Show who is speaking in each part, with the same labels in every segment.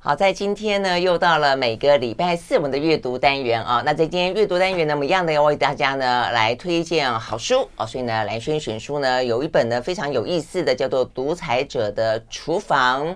Speaker 1: 好，在今天呢，又到了每个礼拜四我们的阅读单元啊。那在今天阅读单元呢，我们一样的要为大家呢来推荐好书啊。所以呢，蓝轩选书呢有一本呢非常有意思的，叫做《独裁者的厨房》，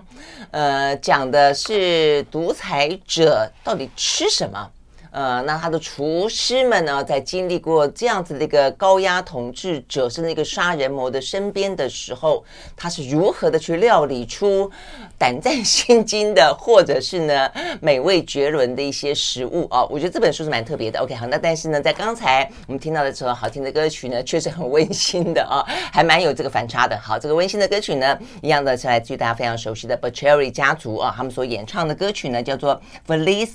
Speaker 1: 呃，讲的是独裁者到底吃什么。呃，那他的厨师们呢，在经历过这样子的一个高压统治者是那个杀人魔的身边的时候，他是如何的去料理出胆战心惊的，或者是呢美味绝伦的一些食物啊？我觉得这本书是蛮特别的。OK，好，那但是呢，在刚才我们听到的时候好听的歌曲呢，确实很温馨的啊，还蛮有这个反差的。好，这个温馨的歌曲呢，一样的是来自于大家非常熟悉的 Bocelli 家族啊，他们所演唱的歌曲呢，叫做 Feliz。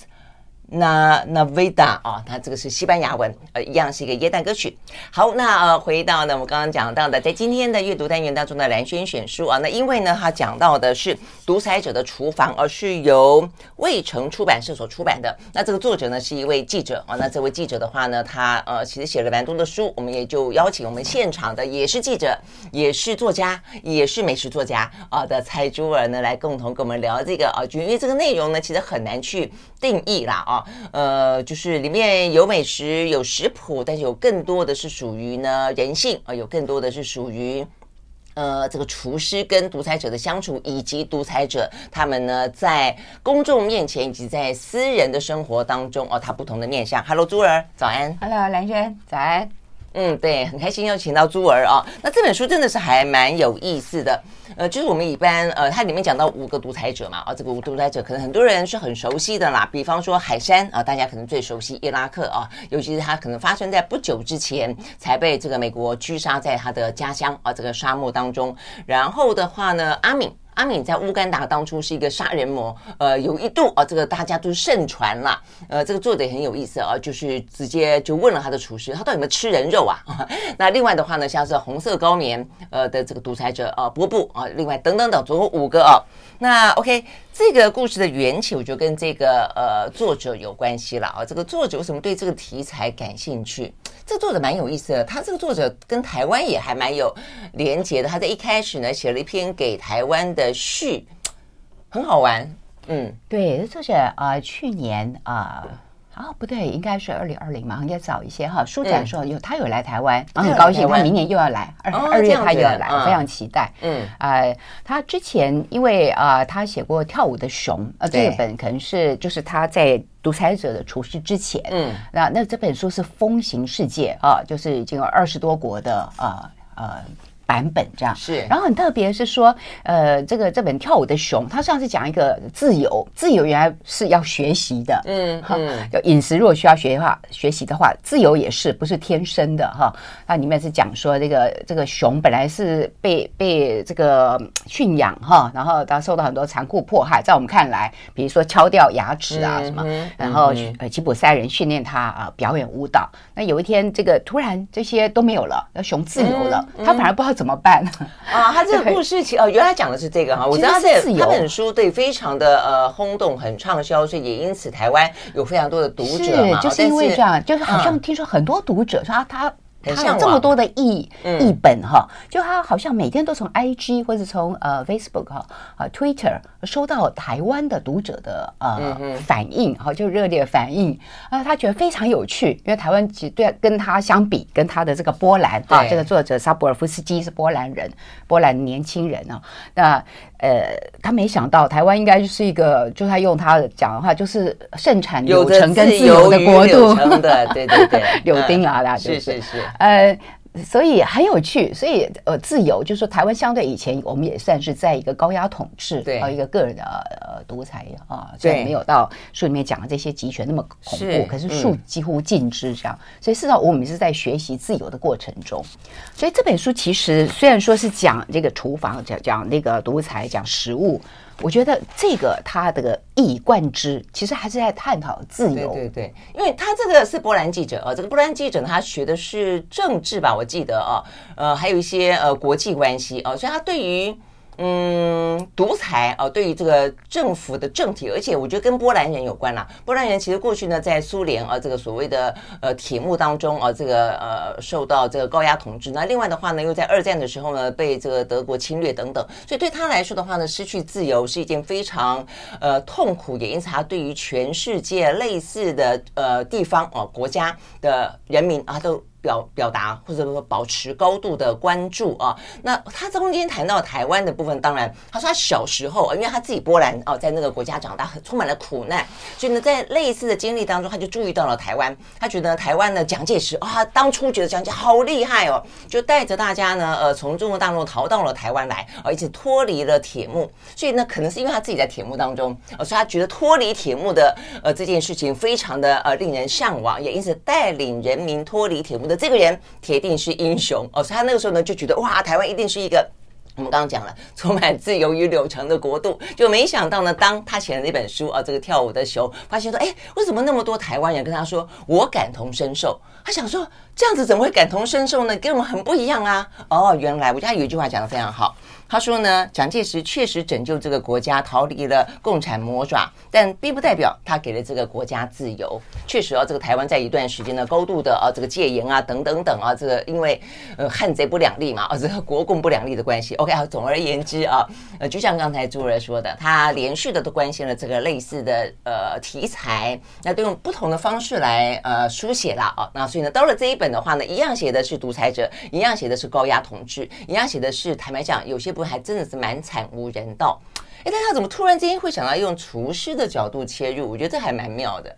Speaker 1: 那那维达啊，它这个是西班牙文，呃，一样是一个耶诞歌曲。好，那呃，回到呢，我们刚刚讲到的，在今天的阅读单元当中的兰轩选书啊，那因为呢，他讲到的是《独裁者的厨房》，而是由卫城出版社所出版的。那这个作者呢是一位记者啊，那这位记者的话呢，他呃其实写了蛮多的书，我们也就邀请我们现场的也是记者，也是作家，也是美食作家啊的蔡珠儿呢，来共同跟我们聊这个啊，就因为这个内容呢，其实很难去定义啦啊。呃，就是里面有美食，有食谱，但是有更多的是属于呢人性啊，有更多的是属于呃这个厨师跟独裁者的相处，以及独裁者他们呢在公众面前以及在私人的生活当中哦，他不同的面相。Hello，朱儿，早安。
Speaker 2: Hello，兰轩，早安。
Speaker 1: 嗯，对，很开心又请到珠儿啊。那这本书真的是还蛮有意思的。呃，就是我们一般呃，它里面讲到五个独裁者嘛，啊，这个五独裁者可能很多人是很熟悉的啦。比方说海山啊，大家可能最熟悉伊拉克啊，尤其是他可能发生在不久之前才被这个美国狙杀在他的家乡啊，这个沙漠当中。然后的话呢，阿敏。阿敏在乌干达当初是一个杀人魔，呃，有一度啊，这个大家都盛传了，呃，这个做的也很有意思啊，就是直接就问了他的厨师，他到底有没有吃人肉啊？那另外的话呢，像是红色高棉呃的这个独裁者啊，波布啊，另外等等等，总共五个啊。那 OK，这个故事的缘起，我就跟这个呃作者有关系了啊。这个作者为什么对这个题材感兴趣？这作者蛮有意思的，他这个作者跟台湾也还蛮有连结的。他在一开始呢写了一篇给台湾的序，很好玩。嗯，
Speaker 2: 对，作者啊、去年啊。啊，不对，应该是二零二零嘛，应该早一些哈。书展的时候有他有来台湾，很高兴，他明年又要来，二二月他又要来，非常期待。嗯，呃，他之前因为啊，他写过《跳舞的熊》，呃，这本可能是就是他在独裁者的厨师之前，嗯，那那这本书是风行世界啊，就是已经有二十多国的啊呃。版本这样。
Speaker 1: 是，
Speaker 2: 然后很特别是说，呃，这个这本跳舞的熊，它上次讲一个自由，自由原来是要学习的，嗯嗯，就饮食如果需要学的话，学习的话，自由也是不是天生的哈。那里面是讲说这个这个熊本来是被被这个驯养哈，然后它受到很多残酷迫害，在我们看来，比如说敲掉牙齿啊什么，然后呃吉普赛人训练它啊表演舞蹈，那有一天这个突然这些都没有了，那熊自由了，它反而不知道。怎么办
Speaker 1: 啊？他这个故事其实哦，原来讲的是这个哈。我知道这他本书对非常的呃轰动，很畅销，所以也因此台湾有非常多的读者嘛。
Speaker 2: 就是因为这样，就是好像听说很多读者说他。他有这么多的译译本哈，就他好像每天都从 IG 或者从呃 Facebook 哈啊 Twitter 收到台湾的读者的呃反应哈，就热烈反应啊，他觉得非常有趣，因为台湾其实对跟他相比，跟他的这个波兰啊，这个作者沙博尔夫斯基是波兰人，波兰年轻人啊，那。呃，他没想到台湾应该就是一个，就他用他讲的话，就是盛产柳橙跟自由的国度，
Speaker 1: 的对对对，
Speaker 2: 柳丁啊，是。
Speaker 1: 是是，
Speaker 2: 呃。所以很有趣，所以呃，自由就是说，台湾相对以前，我们也算是在一个高压统治，对，一个个人的呃独裁啊，所以没有到书里面讲的这些集权那么恐怖，可是树几乎尽知这样。所以事实上，我们是在学习自由的过程中。所以这本书其实虽然说是讲这个厨房，讲讲那个独裁，讲食物。我觉得这个他的一以贯之，其实还是在探讨自由。
Speaker 1: 对对对，因为他这个是波兰记者啊，这个波兰记者他学的是政治吧，我记得啊，呃，还有一些呃国际关系啊，所以他对于嗯，独裁啊，对于这个政府的政体，而且我觉得跟波兰人有关啦。波兰人其实过去呢，在苏联啊这个所谓的呃铁幕当中啊，这个呃受到这个高压统治。那另外的话呢，又在二战的时候呢，被这个德国侵略等等。所以对他来说的话呢，失去自由是一件非常呃痛苦，也因此他对于全世界类似的呃地方啊国家的人民啊都。表表达或者说保持高度的关注啊，那他中间谈到台湾的部分，当然他说他小时候，因为他自己波兰哦，在那个国家长大，很充满了苦难，所以呢，在类似的经历当中，他就注意到了台湾，他觉得台湾的蒋介石啊，当初觉得蒋介石好厉害哦，就带着大家呢，呃，从中国大陆逃到了台湾来，而且脱离了铁幕，所以呢，可能是因为他自己在铁幕当中，所以他觉得脱离铁幕的呃这件事情非常的呃令人向往，也因此带领人民脱离铁幕的这个人铁定是英雄哦，所以他那个时候呢就觉得哇，台湾一定是一个我们刚刚讲了 充满自由与柳橙的国度，就没想到呢，当他写了那本书啊，这个跳舞的熊，发现说，哎，为什么那么多台湾人跟他说我感同身受？他想说这样子怎么会感同身受呢？跟我们很不一样啊！哦，原来我家有一句话讲的非常好。他说呢，蒋介石确实拯救这个国家逃离了共产魔爪，但并不代表他给了这个国家自由。确实啊，这个台湾在一段时间呢，高度的啊这个戒严啊等等等啊，这个因为呃汉贼不两立嘛，啊这个国共不两立的关系。OK 啊，总而言之啊，呃就像刚才朱儿说的，他连续的都关心了这个类似的呃题材，那都用不同的方式来呃书写了啊。那所以呢，到了这一本的话呢，一样写的是独裁者，一样写的是高压统治，一样写的是坦白讲有些。还真的是蛮惨无人道，哎，但他怎么突然之间会想到用厨师的角度切入？我觉得这还蛮妙的。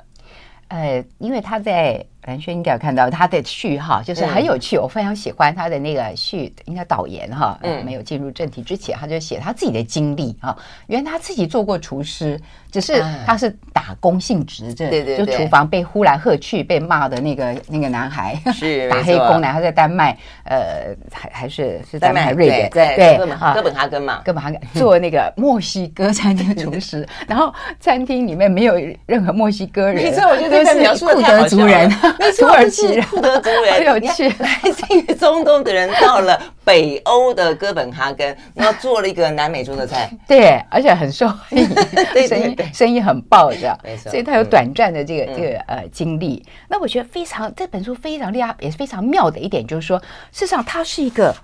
Speaker 2: 呃，因为他在。兰轩应该有看到他的序哈，就是很有趣，我非常喜欢他的那个序，应该导言哈。嗯，没有进入正题之前，他就写他自己的经历哈。原来他自己做过厨师，只是他是打工性质，这对对，就厨房被呼来喝去被骂的那个那个男孩，是 打黑工男，他在丹麦，呃，还还是是丹麦还瑞典，对对，
Speaker 1: 哥本哈根嘛，
Speaker 2: 哥本哈根做那个墨西哥餐厅厨师，然后餐厅里面没有任何墨西哥人，
Speaker 1: 所以我觉得这是库德族人。
Speaker 2: 土耳其库
Speaker 1: 德族人，有趣，来自于中东的人到了北欧的哥本哈根，然后做了一个南美洲的菜，
Speaker 2: 对，而且很受欢迎，对，生意生意很爆，这样，所以他有短暂的这个这个呃经历。那我觉得非常这本书非常厉害，也是非常妙的一点，就是说，事实上它是一个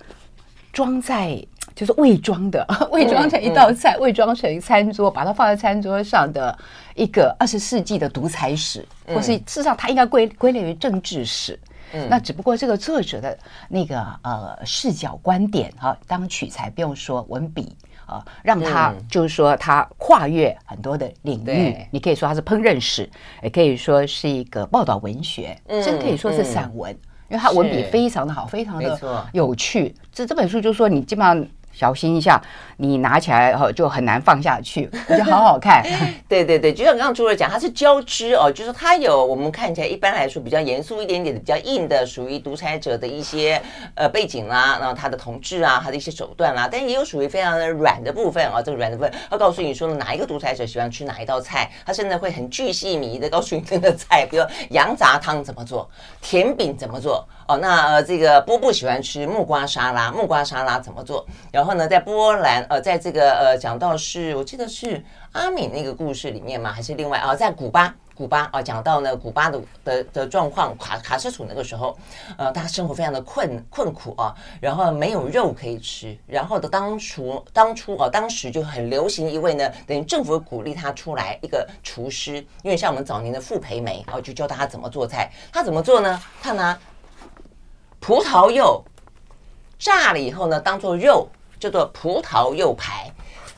Speaker 2: 装在。就是伪装的，伪装成一道菜，伪装成餐桌，把它放在餐桌上的一个二十世纪的独裁史，或是事实上它应该归归类于政治史。嗯，那只不过这个作者的那个呃视角观点哈，当取材不用说文笔啊，让他就是说他跨越很多的领域。你可以说他是烹饪史，也可以说是一个报道文学，甚至可以说是散文，因为他文笔非常的好，非常的有趣。这这本书就是说你基本上。小心一下，你拿起来后就很难放下去，我觉得好好看。
Speaker 1: 对对对，就像刚刚朱瑞讲，它是交织哦，就是它有我们看起来一般来说比较严肃一点点的、比较硬的，属于独裁者的一些呃背景啦，然后他的统治啊，他的一些手段啦，但也有属于非常的软的部分啊、哦。这个软的部分，他告诉你说哪一个独裁者喜欢吃哪一道菜，他甚至会很巨细靡的告诉你这个菜，比如羊杂汤怎么做，甜饼怎么做。哦，那呃，这个波布喜欢吃木瓜沙拉，木瓜沙拉怎么做？然后呢，在波兰，呃，在这个呃，讲到是我记得是阿敏那个故事里面吗？还是另外啊、在古巴，古巴啊、呃，讲到呢古巴的的的状况，卡卡斯楚那个时候，呃，大家生活非常的困困苦啊，然后没有肉可以吃，然后的当初当初啊，当时就很流行一位呢，等于政府鼓励他出来一个厨师，因为像我们早年的傅培梅，然后就教他怎么做菜，他怎么做呢？他拿。葡萄柚炸了以后呢，当做肉叫做葡萄柚排，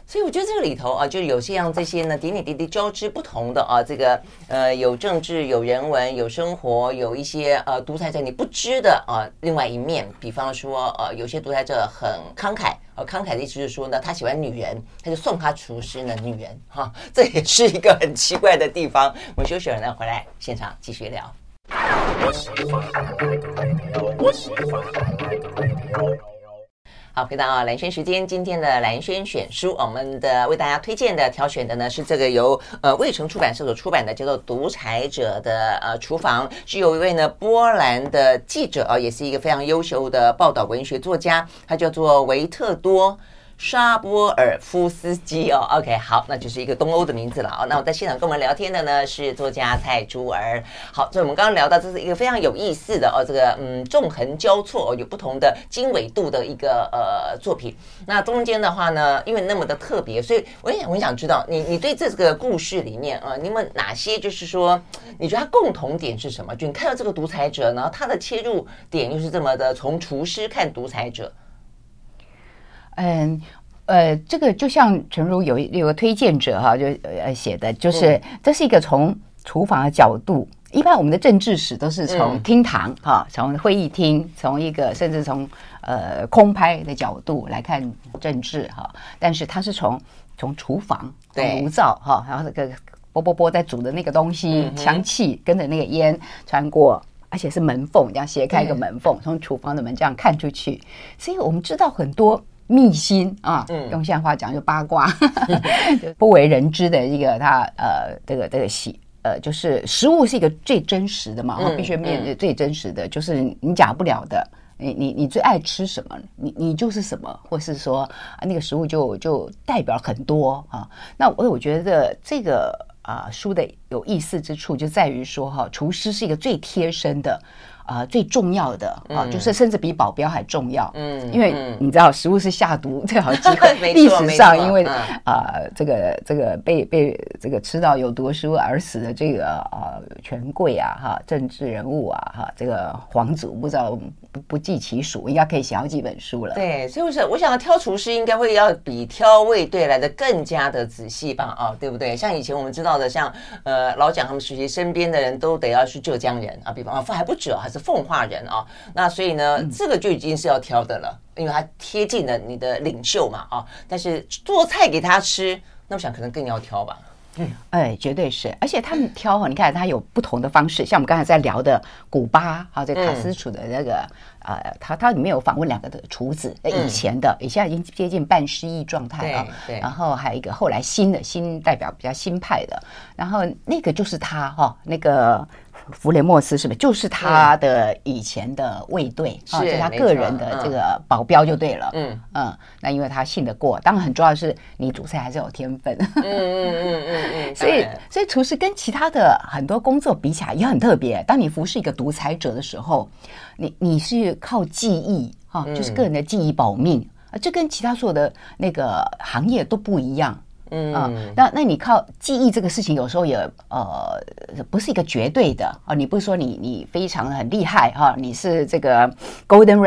Speaker 1: 所以我觉得这个里头啊，就有些像这些呢，点点滴滴交织不同的啊，这个呃有政治、有人文、有生活，有一些呃独裁者你不知的啊另外一面，比方说呃有些独裁者很慷慨，呃慷慨的意思是说呢，他喜欢女人，他就送他厨师呢女人哈，这也是一个很奇怪的地方。我们休息了呢，回来现场继续聊。好，回到兰轩时间，今天的兰轩选书，我们的为大家推荐的、挑选的呢是这个由呃卫城出版社所出版的，叫做《独裁者的呃厨房》，是有一位呢波兰的记者啊，也是一个非常优秀的报道文学作家，他叫做维特多。沙波尔夫斯基哦，OK，好，那就是一个东欧的名字了啊。那我在现场跟我们聊天的呢是作家蔡珠儿。好，所以我们刚刚聊到这是一个非常有意思的哦，这个嗯纵横交错，有不同的经纬度的一个呃作品。那中间的话呢，因为那么的特别，所以我也很想知道你你对这个故事里面啊，你们哪些就是说你觉得它共同点是什么？就你看到这个独裁者，呢他的切入点又是这么的从厨师看独裁者。
Speaker 2: 嗯，呃，这个就像诚如有有个推荐者哈，就呃写的，就是这是一个从厨房的角度。一般我们的政治史都是从厅堂哈，从会议厅，从一个甚至从呃空拍的角度来看政治哈。但是他是从从厨房炉灶哈，然后这个啵啵啵在煮的那个东西，香气跟着那个烟穿过，而且是门缝这样斜开一个门缝，从厨房的门这样看出去，所以我们知道很多。秘辛啊，用现在话讲就八卦，嗯、不为人知的一个他呃，这个这个戏呃，就是食物是一个最真实的嘛，嗯、必须面对最真实的，嗯、就是你假不了的。你你你最爱吃什么？你你就是什么，或是说啊，那个食物就就代表很多啊。那我我觉得这个啊书的有意思之处就在于说哈，厨师是一个最贴身的。啊，最重要的啊，就是甚至比保镖还重要。嗯，因为你知道，食物是下毒最好的机会。历史上，因为啊，这个这个被被这个吃到有毒食物而死的这个啊权贵啊哈，政治人物啊哈，这个皇族不知道不不计其数，应该可以写好几本书了。
Speaker 1: 对，所以我想，我想要挑厨师，应该会要比挑卫队来的更加的仔细吧？啊，对不对？像以前我们知道的，像呃老蒋他们时期身边的人都得要是浙江人啊，比方啊还不止还是。奉化人啊，那所以呢，这个就已经是要挑的了，因为他贴近了你的领袖嘛啊。但是做菜给他吃，那我想可能更要挑吧。
Speaker 2: 嗯，哎，绝对是，而且他们挑哈，你看他有不同的方式，像我们刚才在聊的古巴啊，这个卡斯楚的那个啊，他他里面有访问两个的厨子，以前的，现在已经接近半失忆状态啊。对。然后还有一个后来新的新代表比较新派的，然后那个就是他哈，那个。弗雷莫斯是不是就是他的以前的卫队啊？是他个人的这个保镖就对了。嗯嗯，那因为他信得过，当然很重要的是你主菜还是有天分。嗯嗯嗯嗯嗯。所以所以厨师跟其他的很多工作比起来也很特别。当你服侍一个独裁者的时候，你你是靠记忆哈，就是个人的记忆保命啊，这跟其他所有的那个行业都不一样。嗯啊，那那你靠记忆这个事情，有时候也呃不是一个绝对的啊。你不是说你你非常很厉害哈，你是这个 Golden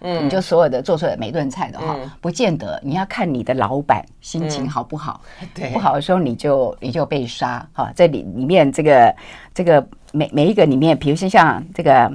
Speaker 2: 嗯，你就所有的做出来每顿菜的哈，不见得。你要看你的老板心情好不好，对，不好的时候你就你就被杀哈。这里里面这个这个每每一个里面，比如说像这个。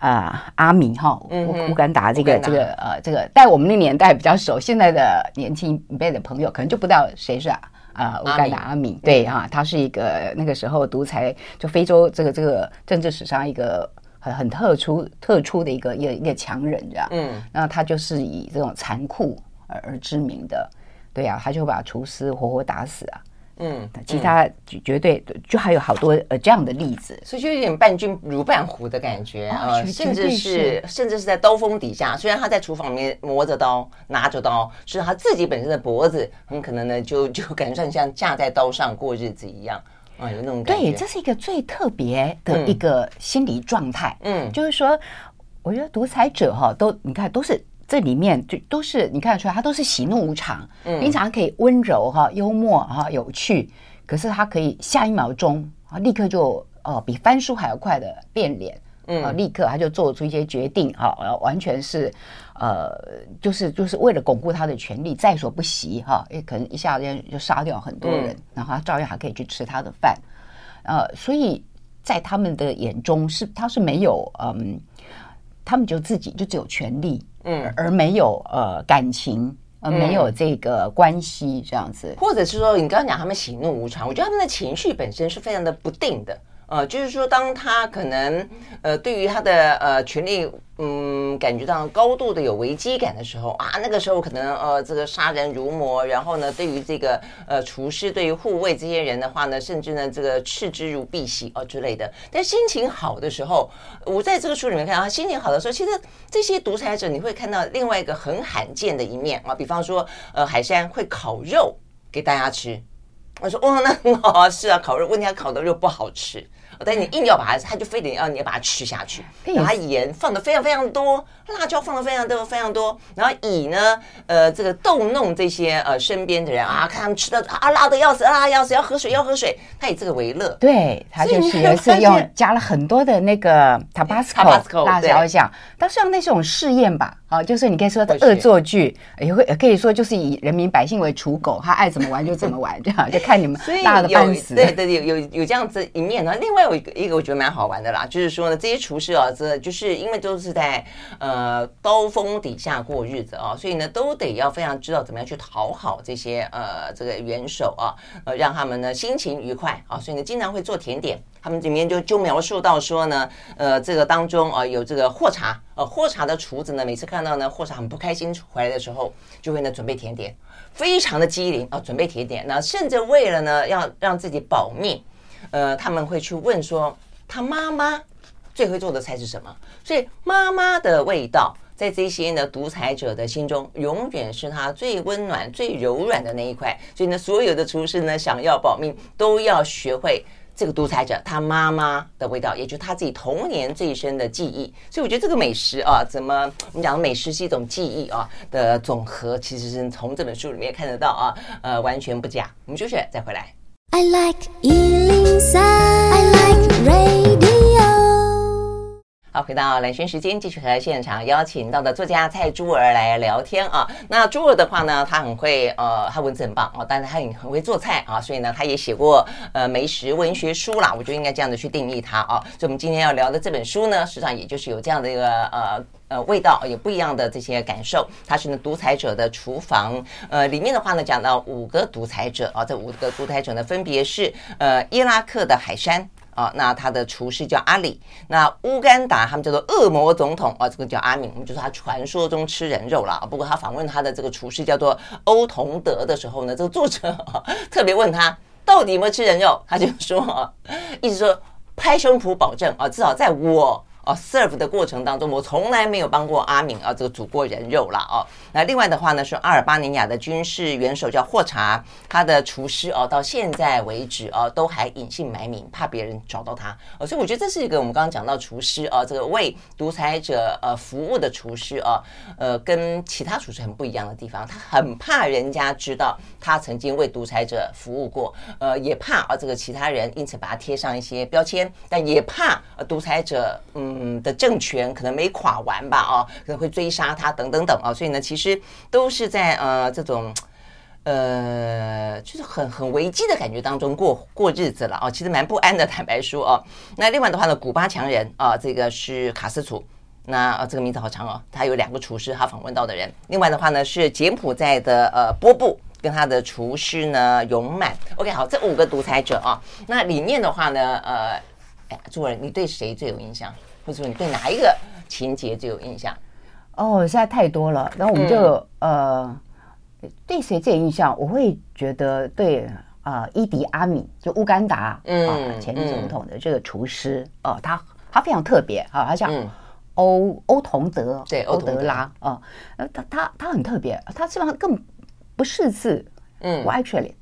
Speaker 2: 啊、呃，阿米哈乌乌干达这个这个呃这个，在我们那年代比较熟，现在的年轻一辈的朋友可能就不知道谁是啊啊乌干达阿米，对哈，他是一个那个时候独裁，就非洲这个这个政治史上一个很很特殊特殊的一个一个一个强人这样，嗯，那他就是以这种残酷而而知名的，对呀、啊，他就把厨师活活打死啊。嗯，其他绝对就还有好多呃这样的例子，
Speaker 1: 所以就有点伴君如伴虎的感觉啊，呃、甚至是甚至是在刀锋底下，虽然他在厨房里面磨着刀拿着刀，是他自己本身的脖子很可能呢就就 感觉像架在刀上过日子一样啊，有那种感觉。
Speaker 2: 对，这是一个最特别的一个心理状态。嗯，就是说，我觉得独裁者哈都你看都是。这里面就都是你看得出来，他都是喜怒无常，嗯，平常可以温柔哈、幽默哈、有趣，可是他可以下一秒钟啊，立刻就哦比翻书还要快的变脸，嗯，立刻他就做出一些决定哈，完全是呃，就是就是为了巩固他的权利，在所不惜哈，也可能一下子就杀掉很多人，然后他照样还可以去吃他的饭，呃，所以在他们的眼中是他是没有嗯，他们就自己就只有权力。嗯，而没有呃感情，而没有这个关系这样子，
Speaker 1: 或者是说你刚刚讲他们喜怒无常，我觉得他们的情绪本身是非常的不定的呃，就是说，当他可能呃，对于他的呃权力，嗯，感觉到高度的有危机感的时候啊，那个时候可能呃，这个杀人如魔，然后呢，对于这个呃厨师，对于护卫这些人的话呢，甚至呢，这个嗤之如敝屣哦之类的。但心情好的时候，我在这个书里面看到，心情好的时候，其实这些独裁者你会看到另外一个很罕见的一面啊，比方说，呃，海山会烤肉给大家吃。我说哇，那很好啊，是啊，烤肉，问题他烤的肉不好吃。但你硬要把它，他就非得要你要把它吃下去。然后它盐放的非常非常多，辣椒放的非常多非常多。然后以呢，呃，这个逗弄这些呃身边的人啊，看他们吃的啊辣的要死，辣的要死，要喝水要喝水。他以这个为乐。
Speaker 2: 对，他就是有一次用加了很多的那个 Tabasco 辣椒酱，但是像那种试验吧，啊，就是你可以说的恶作剧，也会可以说就是以人民百姓为刍狗，他爱怎么玩就怎么玩，这样就看你们大的半死。
Speaker 1: 对对，有有有这样子一面呢。另外。有一个一个我觉得蛮好玩的啦，就是说呢，这些厨师啊，这就是因为都是在呃刀锋底下过日子啊，所以呢都得要非常知道怎么样去讨好这些呃这个元首啊，呃让他们呢心情愉快啊，所以呢经常会做甜点。他们里面就就描述到说呢，呃这个当中啊有这个霍茶，呃霍茶的厨子呢每次看到呢霍茶很不开心回来的时候，就会呢准备甜点，非常的机灵啊，准备甜点，那甚至为了呢要让自己保命。呃，他们会去问说，他妈妈最会做的菜是什么？所以妈妈的味道，在这些呢独裁者的心中，永远是他最温暖、最柔软的那一块。所以呢，所有的厨师呢，想要保命，都要学会这个独裁者他妈妈的味道，也就是他自己童年最深的记忆。所以我觉得这个美食啊，怎么我们讲的美食是一种记忆啊的总和，其实是从这本书里面看得到啊，呃，完全不假。我们休息再回来。I like 103, I like radio。好，回到兰萱时间，继续和现场邀请到的作家蔡珠儿来聊天啊。那珠儿的话呢，他很会呃，他文字很棒哦，但是他也很会做菜啊，所以呢，他也写过呃美食文学书啦。我觉得应该这样的去定义他啊。所以我们今天要聊的这本书呢，实际上也就是有这样的一个呃。呃，味道有不一样的这些感受，它是呢独裁者的厨房。呃，里面的话呢讲到五个独裁者啊，这五个独裁者呢分别是呃伊拉克的海山啊，那他的厨师叫阿里。那乌干达他们叫做恶魔总统啊，这个叫阿敏，我们就说他传说中吃人肉了。不过他访问他的这个厨师叫做欧同德的时候呢，这个作者啊特别问他到底有没有吃人肉，他就说，一直说拍胸脯保证啊，至少在我。哦，serve 的过程当中，我从来没有帮过阿敏啊，这个煮过人肉了哦。那另外的话呢，是阿尔巴尼亚的军事元首叫霍查，他的厨师哦，到现在为止哦，都还隐姓埋名，怕别人找到他。哦，所以我觉得这是一个我们刚刚讲到厨师啊，这个为独裁者呃服务的厨师啊，呃，跟其他厨师很不一样的地方，他很怕人家知道他曾经为独裁者服务过，呃，也怕啊这个其他人因此把他贴上一些标签，但也怕呃独裁者嗯。嗯的政权可能没垮完吧，啊，可能会追杀他等等等啊，所以呢，其实都是在呃这种呃就是很很危机的感觉当中过过日子了啊，其实蛮不安的，坦白说啊。那另外的话呢，古巴强人啊，这个是卡斯楚，那啊这个名字好长哦，他有两个厨师，他访问到的人。另外的话呢，是柬埔寨的呃波布跟他的厨师呢勇满。OK，好，这五个独裁者啊，那里面的话呢，呃，哎，朱文，你对谁最有印象？或者说你对哪一个情节最有印象？
Speaker 2: 哦，实在太多了。然后我们就、嗯、呃，对谁最有印象？我会觉得对啊、呃，伊迪阿米就乌干达嗯、呃、前总统的这个厨师哦、嗯呃，他他非常特别啊，他叫欧欧同德
Speaker 1: 对
Speaker 2: 欧德拉啊，呃他他他很特别，他基本上更不识字嗯，我 actually。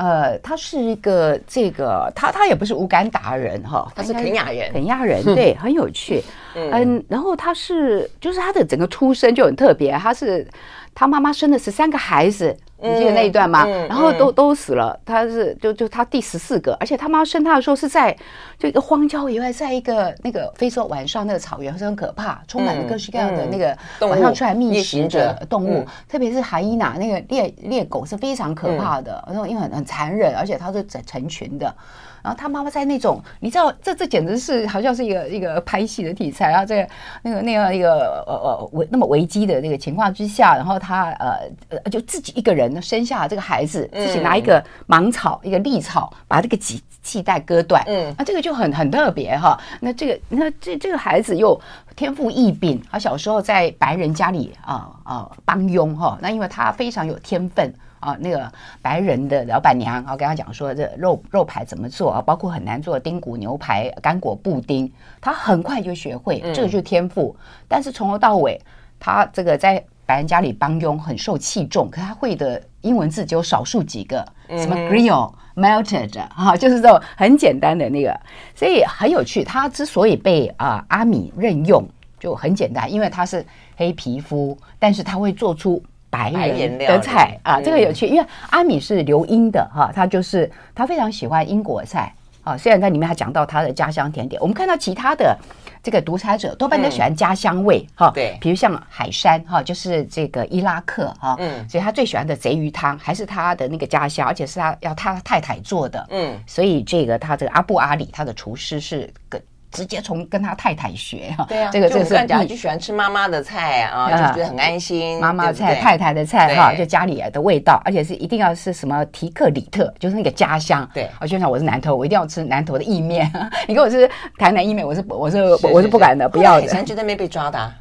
Speaker 2: 呃，他是一个这个，他他也不是乌干达人哈，
Speaker 1: 他是肯亚人，
Speaker 2: 肯亚人对，很有趣，嗯，然后他是就是他的整个出身就很特别，他是他妈妈生了十三个孩子。你记得那一段吗？嗯嗯、然后都都死了，他是就就他第十四个，而且他妈生他的时候是在就一个荒郊野外，在一个那个非洲晚上那个草原，是很可怕，充满了各式各样的那个晚上出来觅食的动物，特别是海伊娜那个猎猎狗是非常可怕的，然后因为很很残忍，而且它是成成群的。然后他妈妈在那种，你知道，这这简直是好像是一个一个拍戏的题材啊！这个那个那样一个呃呃危那么危机的那个情况之下，然后他呃呃就自己一个人。生下这个孩子，自己拿一个芒草、一个利草，把这个脐系带割断。嗯，那这个就很很特别哈。那这个那这这个孩子又天赋异禀，他小时候在白人家里啊啊帮佣哈。那因为他非常有天分。啊，那个白人的老板娘啊，跟他讲说这肉肉排怎么做啊，包括很难做的丁骨牛排、干果布丁，他很快就学会，这个就是天赋。嗯、但是从头到尾，他这个在白人家里帮佣很受器重，可他会的英文字只有少数几个，什么 grill、melted 哈，就是这种很简单的那个，所以很有趣。他之所以被啊阿米任用，就很简单，因为他是黑皮肤，但是他会做出。白人的菜啊，这个有趣，因为阿米是留英的哈，他就是他非常喜欢英国菜啊。虽然在里面他讲到他的家乡甜点，我们看到其他的这个独裁者多半都喜欢家乡味哈。对，比如像海山哈，就是这个伊拉克哈，嗯，所以他最喜欢的贼鱼汤还是他的那个家乡，而且是他要他太太做的，嗯，所以这个他这个阿布阿里他的厨师是个。直接从跟他太太学哈，对啊，这个这个是你
Speaker 1: 就喜欢吃妈妈的菜啊，就觉得很安心。
Speaker 2: 妈妈菜、太太的菜哈，就家里的味道，而且是一定要是什么提克里特，就是那个家乡。对，我就像我是南投，我一定要吃南投的意面。你跟我吃台南意面，我是我是我是不敢的，不要的。
Speaker 1: 以前觉得没被抓的，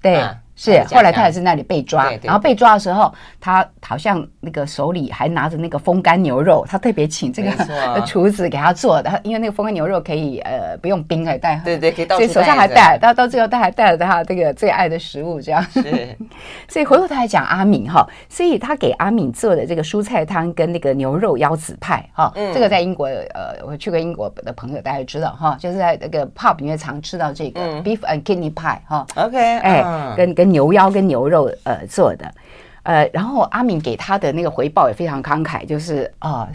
Speaker 2: 对。是，后来他也是那里被抓，然后被抓的时候，他好像那个手里还拿着那个风干牛肉，他特别请这个 厨子给他做的，因为那个风干牛肉可以呃不用冰，来带，
Speaker 1: 对对，可以到
Speaker 2: 所以手上还带，到到最后他还带了他这个最爱的食物，这样。是，所以回头他还讲阿敏哈，所以他给阿敏做的这个蔬菜汤跟那个牛肉腰子派哈，这个在英国呃，我去过英国的朋友大家知道哈，就是在那个 pub 里面常吃到这个 beef and kidney pie 哈，OK，哎，跟跟。牛腰跟牛肉呃做的，呃，然后阿敏给他的那个回报也非常慷慨，就是啊、呃、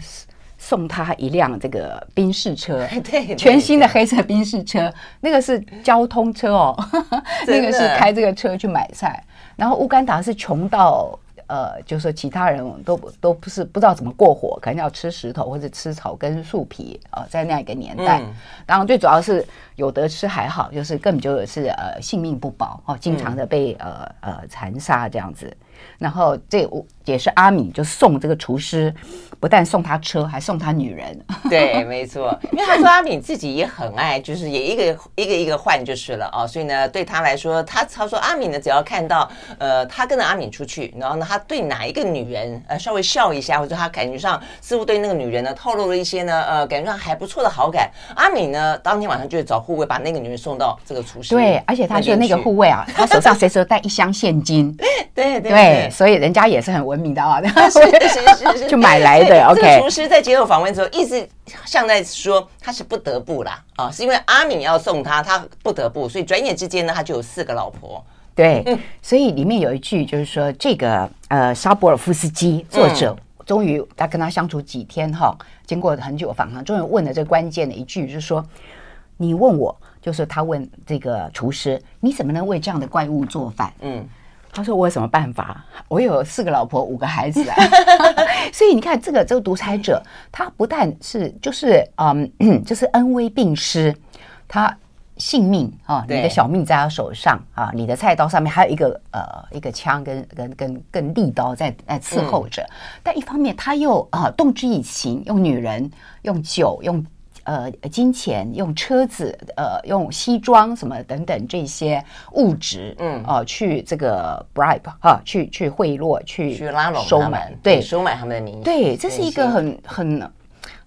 Speaker 2: 送他一辆这个宾士车，对，全新的黑色宾士车，那个是交通车哦，那个是开这个车去买菜，然后乌干达是穷到。呃，就是说其他人都都不是不知道怎么过火，可能要吃石头或者吃草根树皮啊、呃，在那样一个年代，嗯、当然最主要是有得吃还好，就是根本就是呃性命不保哦，经常的被、嗯、呃呃残杀这样子。然后这也是阿敏就送这个厨师，不但送他车，还送他女人。
Speaker 1: 对，没错，因为他说阿敏自己也很爱，就是也一个 一个一个换就是了哦。所以呢，对他来说，他他说阿敏呢，只要看到呃他跟着阿敏出去，然后呢他对哪一个女人呃稍微笑一下，或者他感觉上似乎对那个女人呢透露了一些呢呃感觉上还不错的好感，阿敏呢当天晚上就会找护卫把那个女人送到这个厨师。
Speaker 2: 对，而且他说那个护卫啊，他手上随时带一箱现金。
Speaker 1: 对 对。
Speaker 2: 对所以人家也是很文明的啊，是是是是，就买来的。OK，
Speaker 1: 这个厨师在接受访问的时候，一直像在说他是不得不啦啊，是因为阿敏要送他，他不得不，所以转眼之间呢，他就有四个老婆。
Speaker 2: 对，嗯、所以里面有一句就是说，这个呃沙博尔夫斯基作者终于他跟他相处几天哈，经过很久访谈，终于问了这关键的一句，就是说你问我，就是他问这个厨师，你怎么能为这样的怪物做饭？嗯。他说：“我有什么办法？我有四个老婆，五个孩子啊！所以你看，这个这个独裁者，他不但是就是嗯，就是恩威并施，他性命啊，你的小命在他手上啊，你的菜刀上面还有一个呃一个枪跟跟跟跟利刀在在伺候着。但一方面，他又啊动之以情，用女人，用酒，用。”呃，金钱用车子，呃，用西装什么等等这些物质，嗯，呃，去这个 bribe 哈，去去贿赂，去
Speaker 1: 去拉拢
Speaker 2: 收买，对，
Speaker 1: 收买他们的名。
Speaker 2: 对，这是一个很很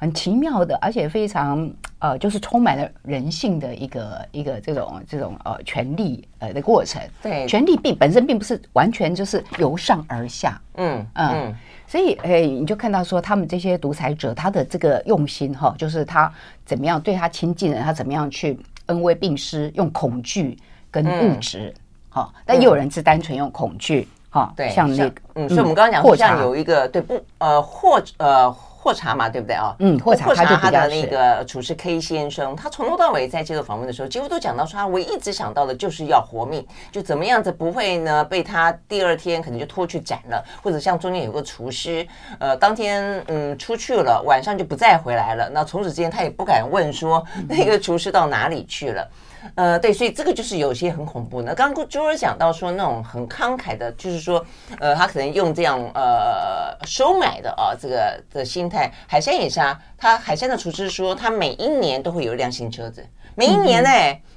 Speaker 2: 很奇妙的，而且非常呃，就是充满了人性的一个一个这种这种呃权力呃的过程。对，权力并本身并不是完全就是由上而下。嗯嗯。嗯所以，哎，你就看到说，他们这些独裁者，他的这个用心哈，就是他怎么样对他亲近的人，他怎么样去恩威并施，用恐惧跟物质，哈。但也有人是单纯用恐惧，哈。对，像那个，
Speaker 1: 嗯，所以我们刚刚讲，像有一个对不，呃，或呃。霍查嘛，对不对啊？
Speaker 2: 嗯，霍查，霍查
Speaker 1: 他的那个厨师 K 先生，他从头到尾在接受访问的时候，几乎都讲到说，他唯一只想到的就是要活命，就怎么样子不会呢被他第二天可能就拖去斩了，或者像中间有个厨师，呃，当天嗯出去了，晚上就不再回来了，那从此之间他也不敢问说那个厨师到哪里去了。呃，对，所以这个就是有些很恐怖的。刚刚朱儿讲到说，那种很慷慨的，就是说，呃，他可能用这样呃收买的啊，这个的心态。海山也是啊，他海山的厨师说，他每一年都会有一辆新车子，每一年呢，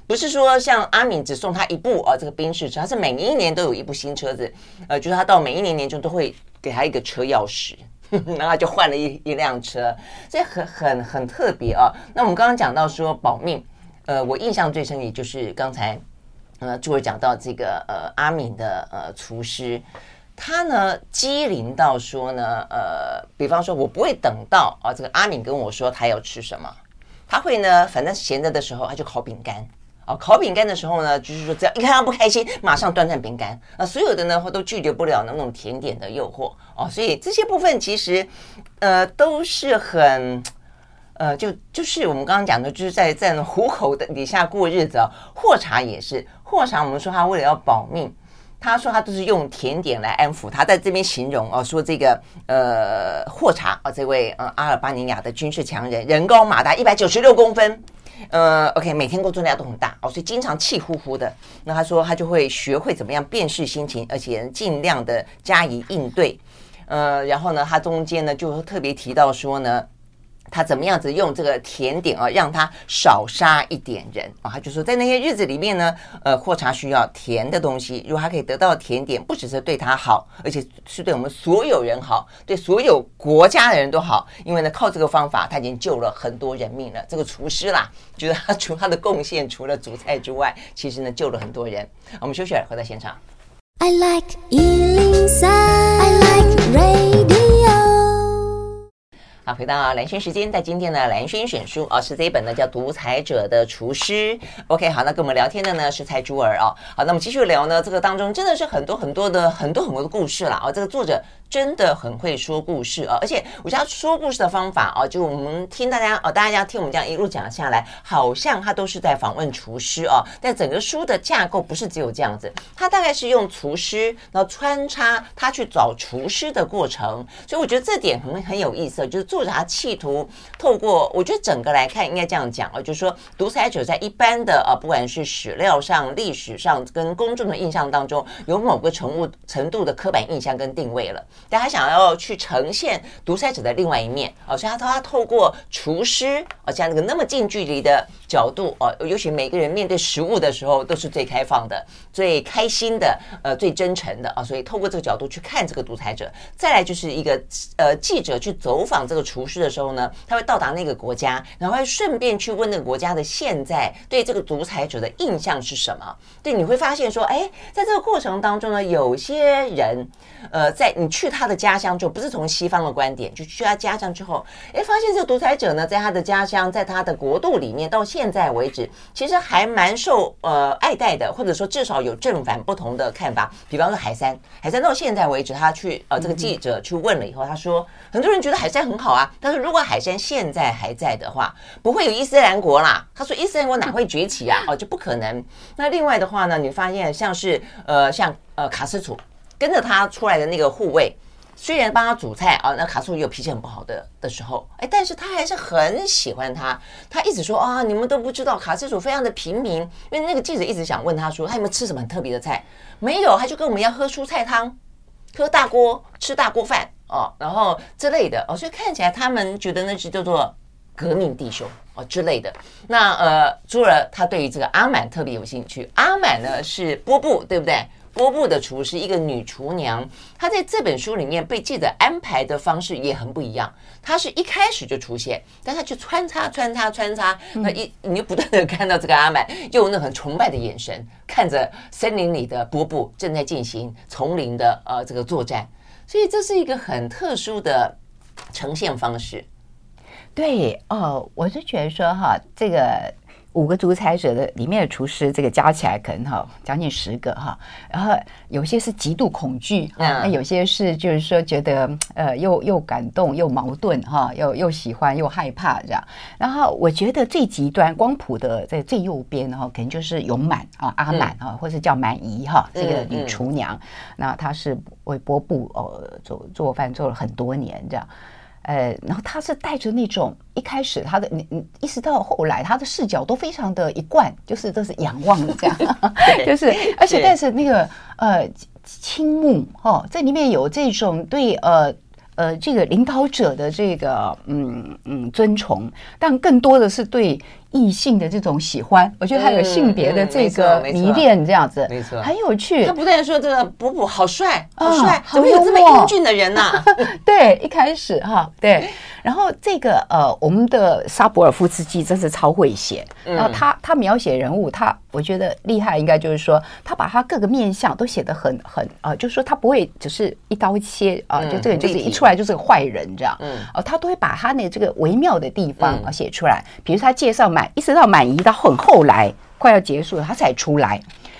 Speaker 1: 不是说像阿敏只送他一部啊，这个宾士车，他是每一年都有一部新车子。呃，就是他到每一年年终都会给他一个车钥匙，然后就换了一一辆车，这很很很特别啊。那我们刚刚讲到说保命。呃，我印象最深也就是刚才，呃，朱儿讲到这个呃阿敏的呃厨师，他呢机灵到说呢，呃，比方说我不会等到啊这个阿敏跟我说他要吃什么，他会呢反正闲着的时候他就烤饼干，啊烤饼干的时候呢就是说只要一看他不开心，马上端上饼干，啊所有的呢都拒绝不了那种甜点的诱惑，哦，所以这些部分其实呃都是很。呃，就就是我们刚刚讲的，就是在在虎口的底下过日子啊。霍查也是，霍查我们说他为了要保命，他说他都是用甜点来安抚他，在这边形容啊，说这个呃霍查啊，这位呃阿尔巴尼亚的军事强人，人高马大，一百九十六公分，呃，OK，每天工作量都很大哦，所以经常气呼呼的。那他说他就会学会怎么样辨识心情，而且尽量的加以应对。呃，然后呢，他中间呢就特别提到说呢。他怎么样子用这个甜点啊，让他少杀一点人啊？他就说，在那些日子里面呢，呃，霍查需要甜的东西。如果他可以得到甜点，不只是对他好，而且是对我们所有人好，对所有国家的人都好。因为呢，靠这个方法，他已经救了很多人命了。这个厨师啦，觉 得他除他的贡献，除了煮菜之外，其实呢，救了很多人。我们休息了，回到现场。I like 103, I like radio 好，回到蓝轩时间，在今天呢，蓝轩选书啊，是这一本呢叫《独裁者的厨师》。OK，好，那跟我们聊天的呢是蔡珠儿哦。好，那我们继续聊呢，这个当中真的是很多很多的很多很多的故事了哦。这个作者。真的很会说故事啊，而且我觉得说故事的方法啊，就我们听大家哦，大家听我们这样一路讲下来，好像他都是在访问厨师哦。但整个书的架构不是只有这样子，他大概是用厨师，然后穿插他去找厨师的过程，所以我觉得这点很很有意思，就是作者他企图透过，我觉得整个来看应该这样讲啊，就是说独裁者在一般的啊，不管是史料上、历史上跟公众的印象当中，有某个程度程度的刻板印象跟定位了。但他想要去呈现独裁者的另外一面啊，所以他他透过厨师啊，像那个那么近距离的角度啊，尤其每个人面对食物的时候都是最开放的、最开心的、呃最真诚的啊，所以透过这个角度去看这个独裁者。再来就是一个呃记者去走访这个厨师的时候呢，他会到达那个国家，然后顺便去问那个国家的现在对这个独裁者的印象是什么？对，你会发现说，哎，在这个过程当中呢，有些人呃，在你去。去他的家乡就不是从西方的观点，就去他家乡之后，哎，发现这个独裁者呢，在他的家乡，在他的国度里面，到现在为止，其实还蛮受呃爱戴的，或者说至少有正反不同的看法。比方说海山，海山到现在为止，他去呃这个记者去问了以后，他说很多人觉得海山很好啊，但是如果海山现在还在的话，不会有伊斯兰国啦。他说伊斯兰国哪会崛起啊？哦，就不可能。那另外的话呢，你发现像是呃像呃卡斯楚跟着他出来的那个护卫。虽然帮他煮菜啊，那卡苏也有脾气很不好的的时候，哎，但是他还是很喜欢他。他一直说啊，你们都不知道卡斯楚非常的平民。因为那个记者一直想问他说，他有没有吃什么很特别的菜？没有，他就跟我们一样喝蔬菜汤，喝大锅，吃大锅饭哦，然后之类的哦，所以看起来他们觉得那是叫做革命弟兄哦之类的。那呃，朱尔他对于这个阿满特别有兴趣。阿满呢是波布，对不对？波布的厨师，一个女厨娘，她在这本书里面被记者安排的方式也很不一样。她是一开始就出现，但她就穿插、穿插、穿插，那一 你就不断的看到这个阿满用那很崇拜的眼神看着森林里的波布正在进行丛林的呃这个作战，所以这是一个很特殊的呈现方式。
Speaker 2: 对哦，我是觉得说哈，这个。五个独裁者的里面的厨师，这个加起来可能哈将近十个哈，然后有些是极度恐惧，那、嗯、有些是就是说觉得呃又又感动又矛盾哈，又又喜欢又害怕这样。然后我觉得最极端光谱的在最右边哈，可能就是勇满啊阿满啊，嗯、或是叫满姨哈这个女厨娘，那她是为波布呃做做饭做了很多年这样。呃，然后他是带着那种一开始他的你你一直到后来他的视角都非常的一贯，就是这是仰望的这样，对就是而且但是那个呃倾慕哈，这里面有这种对呃。呃，这个领导者的这个嗯嗯尊崇，但更多的是对异性的这种喜欢。我觉得还有性别的这个迷恋，这样子，没错，很有趣。
Speaker 1: 他不断说这个补补好帅，好帅，怎么有这么英俊的人呢？
Speaker 2: 对，一开始哈，对。然后这个呃，我们的沙博尔夫斯基真是超会写。然后他他描写人物，他我觉得厉害，应该就是说他把他各个面相都写得很很呃，就是说他不会只是一刀切啊，就这个就是一出。出来就是个坏人，这样，嗯，哦，他都会把他那这个微妙的地方啊写出来。比如他介绍满，一直到满姨到很后来快要结束了，他才出来。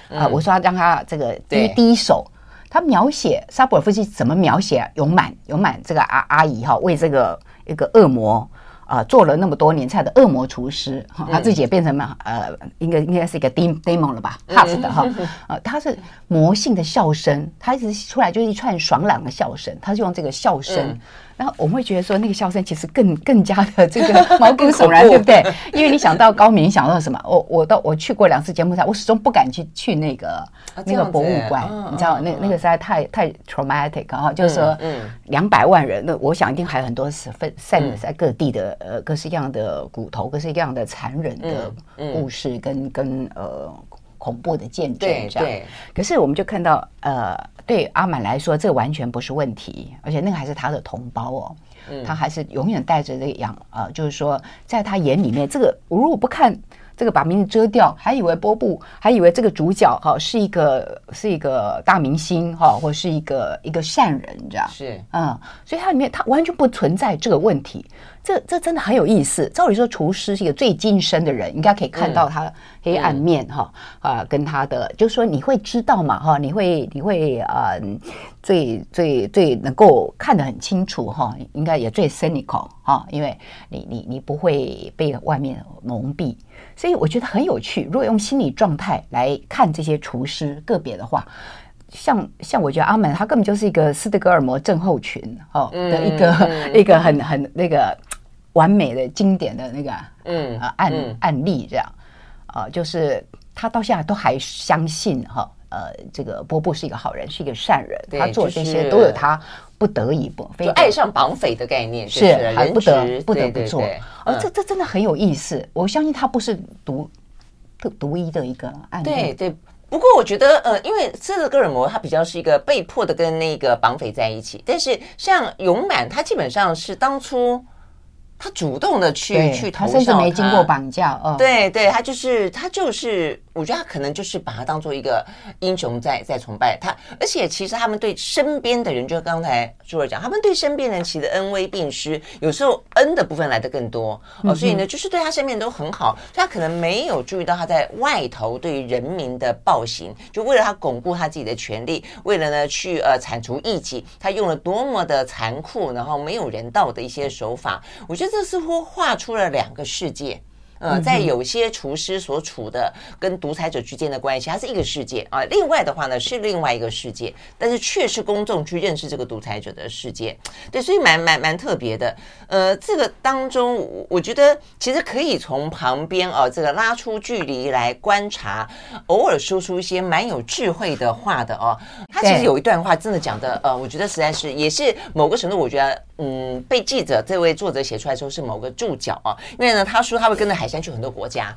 Speaker 2: 啊，我说他让他这个第一第一手，他描写沙博尔夫斯基怎么描写永满永满这个阿阿姨哈，为这个一个恶魔。啊，做了那么多年菜的恶魔厨师，哈，他自己也变成嘛呃，应该应该是一个 demon 了吧，half 的哈，呃，他是魔性的笑声，他一直出来就是一串爽朗的笑声，他是用这个笑声。然后我们会觉得说，那个笑声其实更更加的这个 毛骨悚然，对不对？因为你想到高明，想到什么？我我到我去过两次柬埔寨，我始终不敢去去那个那个博物馆，你知道，那那个实在太太 traumatic 啊，就是说，两百万人，那我想一定还有很多是分散在各地的呃各式各样的骨头，各式各样的残忍的故事跟跟呃恐怖的见证这样。可是我们就看到呃。对阿满来说，这完全不是问题，而且那个还是他的同胞哦，嗯、他还是永远带着这个样呃，就是说，在他眼里面，这个我如果不看这个把名字遮掉，还以为波布，还以为这个主角哈、哦、是一个是一个大明星哈、哦，或是一个一个善人，这样是嗯，所以它里面它完全不存在这个问题。这这真的很有意思。照理说，厨师是一个最精深的人，应该可以看到他黑暗面哈、嗯、啊，跟他的就是说你会知道嘛哈，你会你会啊、呃，最最最能够看得很清楚哈，应该也最 cynical 哈，因为你你你不会被外面蒙蔽，所以我觉得很有趣。如果用心理状态来看这些厨师个别的话，像像我觉得阿门他根本就是一个斯德哥尔摩症候群哦的一个、嗯、一个很很那个。完美的经典的那个嗯案案例这样啊，就是他到现在都还相信哈呃这个波布是一个好人，是一个善人，他做这些都有他不得已不非
Speaker 1: 爱上绑匪的概念是
Speaker 2: 还不得不得不做，而这这真的很有意思。我相信他不是独独独一的一个案例，
Speaker 1: 对对。不过我觉得呃，因为斯德哥尔摩他比较是一个被迫的跟那个绑匪在一起，但是像勇满他基本上是当初。他主动的去去投，他
Speaker 2: 甚至没经过绑架。哦，
Speaker 1: 对对，他就是他就是。我觉得他可能就是把他当做一个英雄在在崇拜他，而且其实他们对身边的人，就刚才朱儿讲，他们对身边人其实恩威并施，有时候恩的部分来的更多哦，所以呢，就是对他身边人都很好，所以他可能没有注意到他在外头对于人民的暴行，就为了他巩固他自己的权利，为了呢去呃铲除异己，他用了多么的残酷，然后没有人道的一些手法，我觉得这似乎画出了两个世界。呃，在有些厨师所处的跟独裁者之间的关系，它是一个世界啊。另外的话呢，是另外一个世界，但是却是公众去认识这个独裁者的世界。对，所以蛮蛮蛮特别的。呃，这个当中，我觉得其实可以从旁边啊，这个拉出距离来观察，偶尔说出一些蛮有智慧的话的哦。他其实有一段话真的讲的，呃，我觉得实在是也是某个程度，我觉得嗯，被记者这位作者写出来之后是某个注脚啊，因为呢，他说他会跟着海。山去很多国家，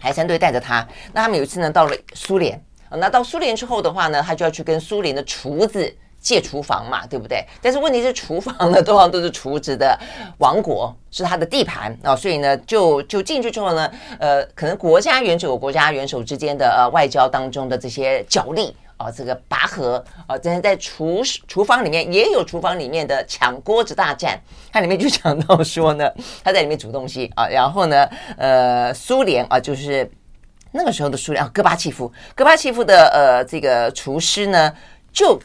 Speaker 1: 海山队带着他。那他们有一次呢，到了苏联。那到苏联之后的话呢，他就要去跟苏联的厨子借厨房嘛，对不对？但是问题是，厨房呢，通常都是厨子的王国，是他的地盘啊。所以呢，就就进去之后呢，呃，可能国家元首国家元首之间的呃外交当中的这些角力。啊，这个拔河啊，在在厨厨房里面也有厨房里面的抢锅子大战，它里面就讲到说呢，他在里面煮东西啊，然后呢，呃，苏联啊，就是那个时候的苏联啊，戈巴契夫，戈巴契夫的呃这个厨师呢，就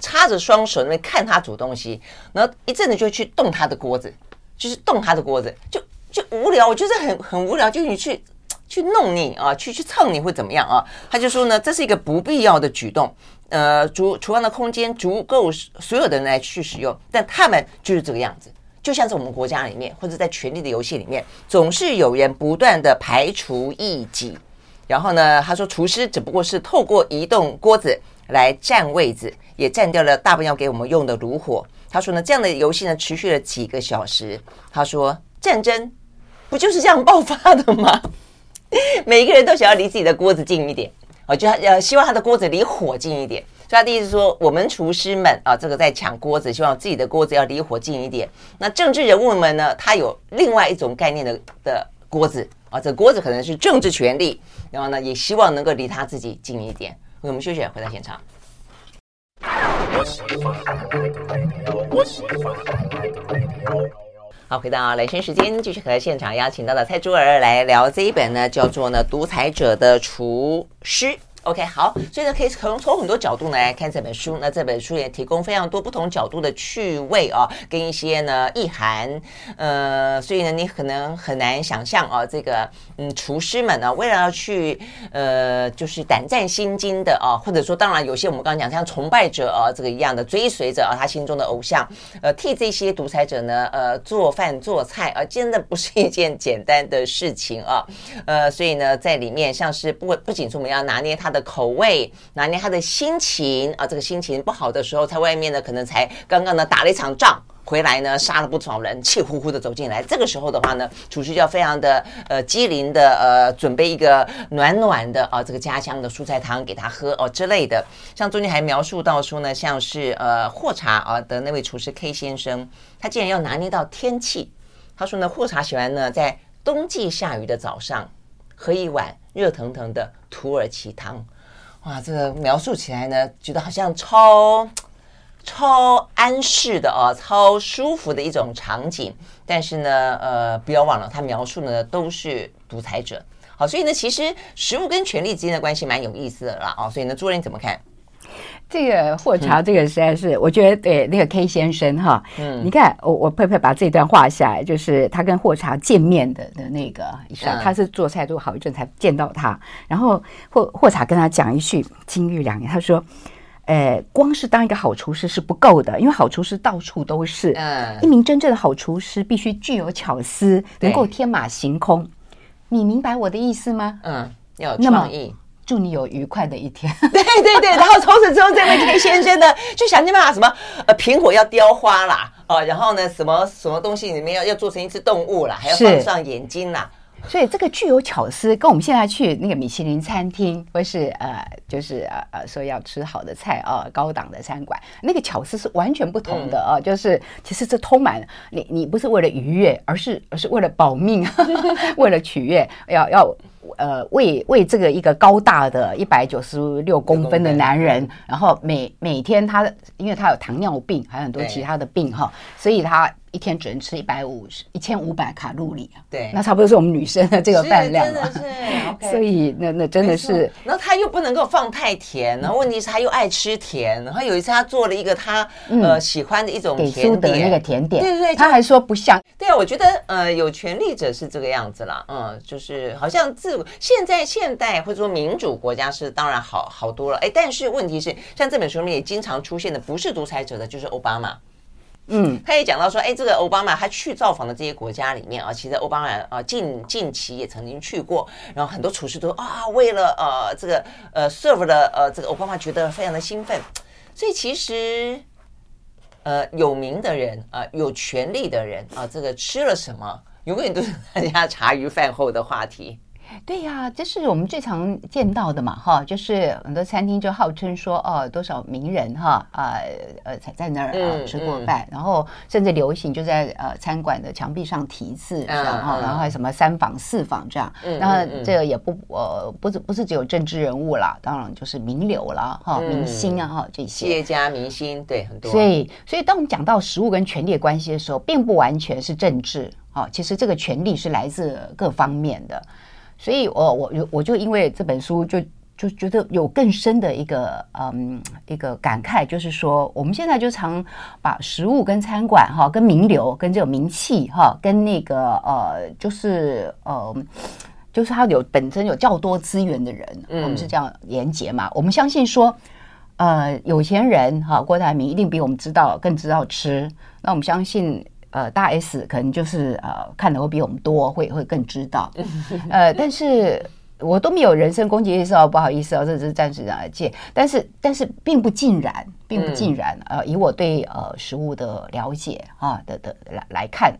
Speaker 1: 插着双手那边看他煮东西，然后一阵子就去动他的锅子，就是动他的锅子，就就无聊，我觉得很很无聊，就你去。去弄你啊，去去蹭你会怎么样啊？他就说呢，这是一个不必要的举动。呃，厨厨房的空间足够所有的人来去使用，但他们就是这个样子，就像是我们国家里面或者在权力的游戏里面，总是有人不断的排除异己。然后呢，他说厨师只不过是透过移动锅子来占位置，也占掉了大部分要给我们用的炉火。他说呢，这样的游戏呢持续了几个小时。他说战争不就是这样爆发的吗？每一个人都想要离自己的锅子近一点，啊，就要希望他的锅子离火近一点。所以他的意思说，我们厨师们啊，这个在抢锅子，希望自己的锅子要离火近一点。那政治人物们呢，他有另外一种概念的的锅子啊，这锅子可能是政治权力，然后呢，也希望能够离他自己近一点。我们休息，回到现场。好，回到雷声时间，继续和现场邀请到的蔡珠儿来聊这一本呢，叫做呢《独裁者的厨师》。OK，好，所以呢，可以从从很多角度呢来看这本书。那这本书也提供非常多不同角度的趣味啊，跟一些呢意涵。呃，所以呢，你可能很难想象啊，这个嗯，厨师们呢，为了要去呃，就是胆战心惊的啊，或者说，当然有些我们刚刚讲像崇拜者啊，这个一样的追随着啊，他心中的偶像，呃，替这些独裁者呢，呃，做饭做菜啊，真的不是一件简单的事情啊。呃，所以呢，在里面像是不不仅是我们要拿捏他的。的口味，拿捏他的心情啊，这个心情不好的时候，在外面呢，可能才刚刚呢打了一场仗，回来呢杀了不少人，气呼呼的走进来。这个时候的话呢，厨师就要非常的呃机灵的呃准备一个暖暖的啊这个家乡的蔬菜汤给他喝哦之类的。像中间还描述到说呢，像是呃霍查啊的那位厨师 K 先生，他竟然要拿捏到天气。他说呢，霍查喜欢呢在冬季下雨的早上喝一碗。热腾腾的土耳其汤，哇，这个描述起来呢，觉得好像超超安适的哦，超舒服的一种场景。但是呢，呃，不要忘了，他描述的呢都是独裁者。好，所以呢，其实食物跟权力之间的关系蛮有意思的啦。哦，所以呢，诸位你怎么看？
Speaker 2: 这个霍查，这个实在是，我觉得对那个 K 先生哈，嗯，你看我我配配把这段画下来，就是他跟霍查见面的的那个他是做菜做好一阵才见到他，然后霍霍查跟他讲一句金玉良言，他说，呃，光是当一个好厨师是不够的，因为好厨师到处都是，嗯，一名真正的好厨师必须具有巧思，能够天马行空，你明白我的意思吗？
Speaker 1: 嗯，要有创意。
Speaker 2: 祝你有愉快的一天。
Speaker 1: 对对对，然后从此之后，这位 K 先生呢，就想尽办法什么呃，苹果要雕花啦，哦，然后呢，什么什么东西里面要要做成一只动物啦，还要放上眼睛啦。
Speaker 2: 所以这个具有巧思，跟我们现在去那个米其林餐厅，或是呃，就是呃呃说要吃好的菜啊，高档的餐馆，那个巧思是完全不同的啊。就是其实这充满你，你不是为了愉悦，而是而是为了保命，为了取悦，要要。呃，为为这个一个高大的一百九十六公分的男人，然后每每天他，因为他有糖尿病，还有很多其他的病哈，所以他。一天只能吃一百五十一千五百卡路里啊，
Speaker 1: 对，
Speaker 2: 那差不多是我们女生的这个饭量了。
Speaker 1: 真的是，okay,
Speaker 2: 所以那那真的是，
Speaker 1: 然后他又不能够放太甜，然后问题是他又爱吃甜，然后有一次他做了一个他、嗯、呃喜欢的一种甜点，
Speaker 2: 那个甜点，
Speaker 1: 对对对，
Speaker 2: 他还说不像。
Speaker 1: 对啊，我觉得呃有权力者是这个样子啦，嗯，就是好像自现在现代或者说民主国家是当然好好多了，哎，但是问题是像这本书里面也经常出现的不是独裁者的就是奥巴马。嗯，他也讲到说，哎，这个奥巴马他去造访的这些国家里面啊，其实奥巴马啊近近期也曾经去过，然后很多厨师都啊为了呃这个呃 serve 的呃这个奥巴马觉得非常的兴奋，所以其实呃有名的人啊、有权力的人啊，这个吃了什么永远都是大家茶余饭后的话题。
Speaker 2: 对呀、啊，这是我们最常见到的嘛，哈，就是很多餐厅就号称说，哦，多少名人哈啊呃才在那儿吃过饭，嗯、然后甚至流行就在呃餐馆的墙壁上题字，嗯、然后然后还有什么三访四访这样，嗯、然后这个也不呃不是不是只有政治人物啦，当然就是名流啦，哈，嗯、明星啊哈这些。
Speaker 1: 企业家明星对很多，
Speaker 2: 所以所以当我们讲到食物跟权力的关系的时候，并不完全是政治啊，其实这个权力是来自各方面的。所以我，我我我就因为这本书就，就就觉得有更深的一个嗯一个感慨，就是说，我们现在就常把食物跟餐馆哈，跟名流跟这个名气哈，跟那个呃，就是呃，就是他有本身有较多资源的人，嗯、我们是这样连结嘛。我们相信说，呃，有钱人哈，郭台铭一定比我们知道更知道吃。那我们相信。呃，大 S 可能就是呃，看的会比我们多，会会更知道。呃，但是我都没有人身攻击意思哦，不好意思哦，这只是暂时的借。但是，但是并不尽然，并不尽然。嗯、呃，以我对呃食物的了解啊的的来来看，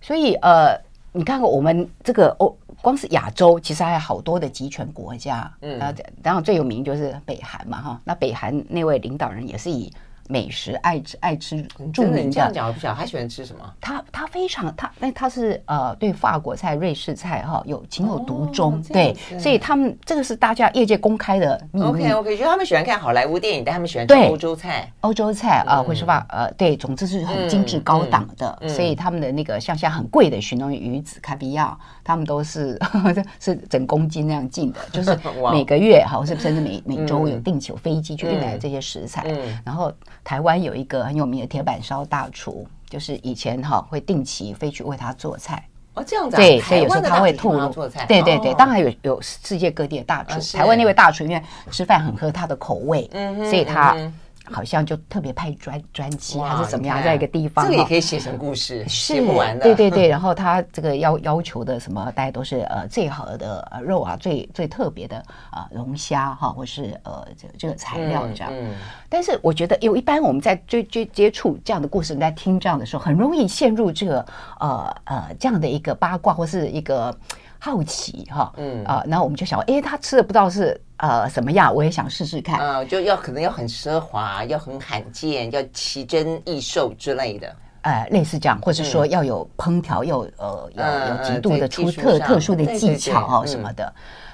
Speaker 2: 所以呃，你看看我们这个欧，光是亚洲其实还有好多的集权国家。嗯，然后当然最有名就是北韩嘛，哈。那北韩那位领导人也是以。美食爱吃爱吃著名的，
Speaker 1: 你这样讲我不晓得他喜欢吃什么？
Speaker 2: 他他非常他那他是呃对法国菜、瑞士菜哈有情有独钟，对，所以他们这个是大家业界公开的秘密。
Speaker 1: OK OK，就他们喜欢看好莱坞电影，但他们喜欢吃欧洲菜，
Speaker 2: 欧洲菜啊，或是法呃对，总之是很精致高档的，所以他们的那个像像很贵的鲟龙鱼子、卡比亚，他们都是 是整公斤那样进的，就是每个月哈，是甚至每每周有定期有飞机去运来这些食材，然后。台湾有一个很有名的铁板烧大厨，就是以前哈会定期飞去为他做菜。
Speaker 1: 哦，这样子、啊、
Speaker 2: 对，所以有时候他会吐露做菜，对对对，当然有有世界各地的大厨，哦、台湾那位大厨因为吃饭很合他的口味，嗯，所以他。嗯好像就特别派专专机还是怎么样，在一个地方，
Speaker 1: 这个也可以写成故事，
Speaker 2: 是
Speaker 1: 写不完的。
Speaker 2: 对对对，然后他这个要要求的什么，大家都是呃最好的肉啊，最最特别的啊龙虾哈，或是呃这这个材料这样。嗯。但是我觉得有一般我们在追追接触这样的故事，在听这样的时候，很容易陷入这个呃呃这样的一个八卦或是一个。好奇哈，嗯啊，然后我们就想，哎，他吃的不知道是呃什么样，我也想试试看。
Speaker 1: 啊，就要可能要很奢华，要很罕见，要奇珍异兽之类的。
Speaker 2: 呃，类似这样，或者说要有烹调，要呃有有极度的出特特殊的技巧啊什么的。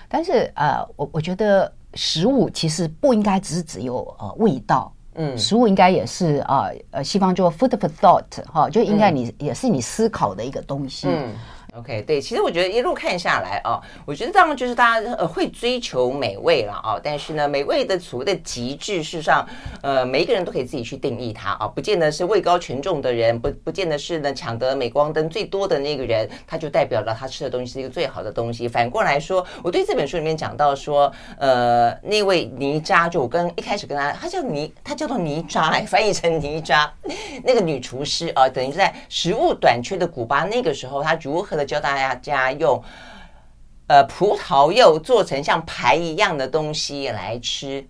Speaker 2: 但是呃，我我觉得食物其实不应该只是只有呃味道，嗯，食物应该也是啊呃西方就 food for thought 哈，就应该你也是你思考的一个东西。嗯。
Speaker 1: OK，对，其实我觉得一路看下来啊，我觉得当然就是大家呃会追求美味了啊，但是呢，美味的所谓的极致，事实上，呃，每一个人都可以自己去定义它啊，不见得是位高权重的人，不不见得是呢抢得镁光灯最多的那个人，他就代表了他吃的东西是一个最好的东西。反过来说，我对这本书里面讲到说，呃，那位妮扎，就我跟一开始跟他，他叫泥，他叫做妮扎，翻译成妮扎，那个女厨师啊，等于在食物短缺的古巴那个时候，她如何的。教大家用呃葡萄柚做成像牌一样的东西来吃，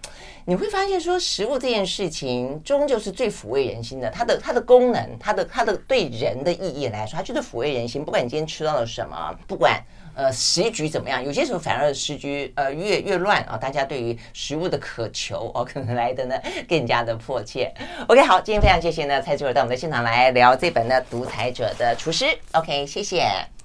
Speaker 1: 你会发现说食物这件事情终究是最抚慰人心的。它的它的功能，它的它的对人的意义来说，它就是抚慰人心。不管你今天吃到了什么，不管呃时局怎么样，有些时候反而时局呃越越乱啊，大家对于食物的渴求哦，可能来的呢更加的迫切。OK，好，今天非常谢谢呢蔡竹儿到我们的现场来聊这本呢《独裁者的厨师》。OK，谢谢。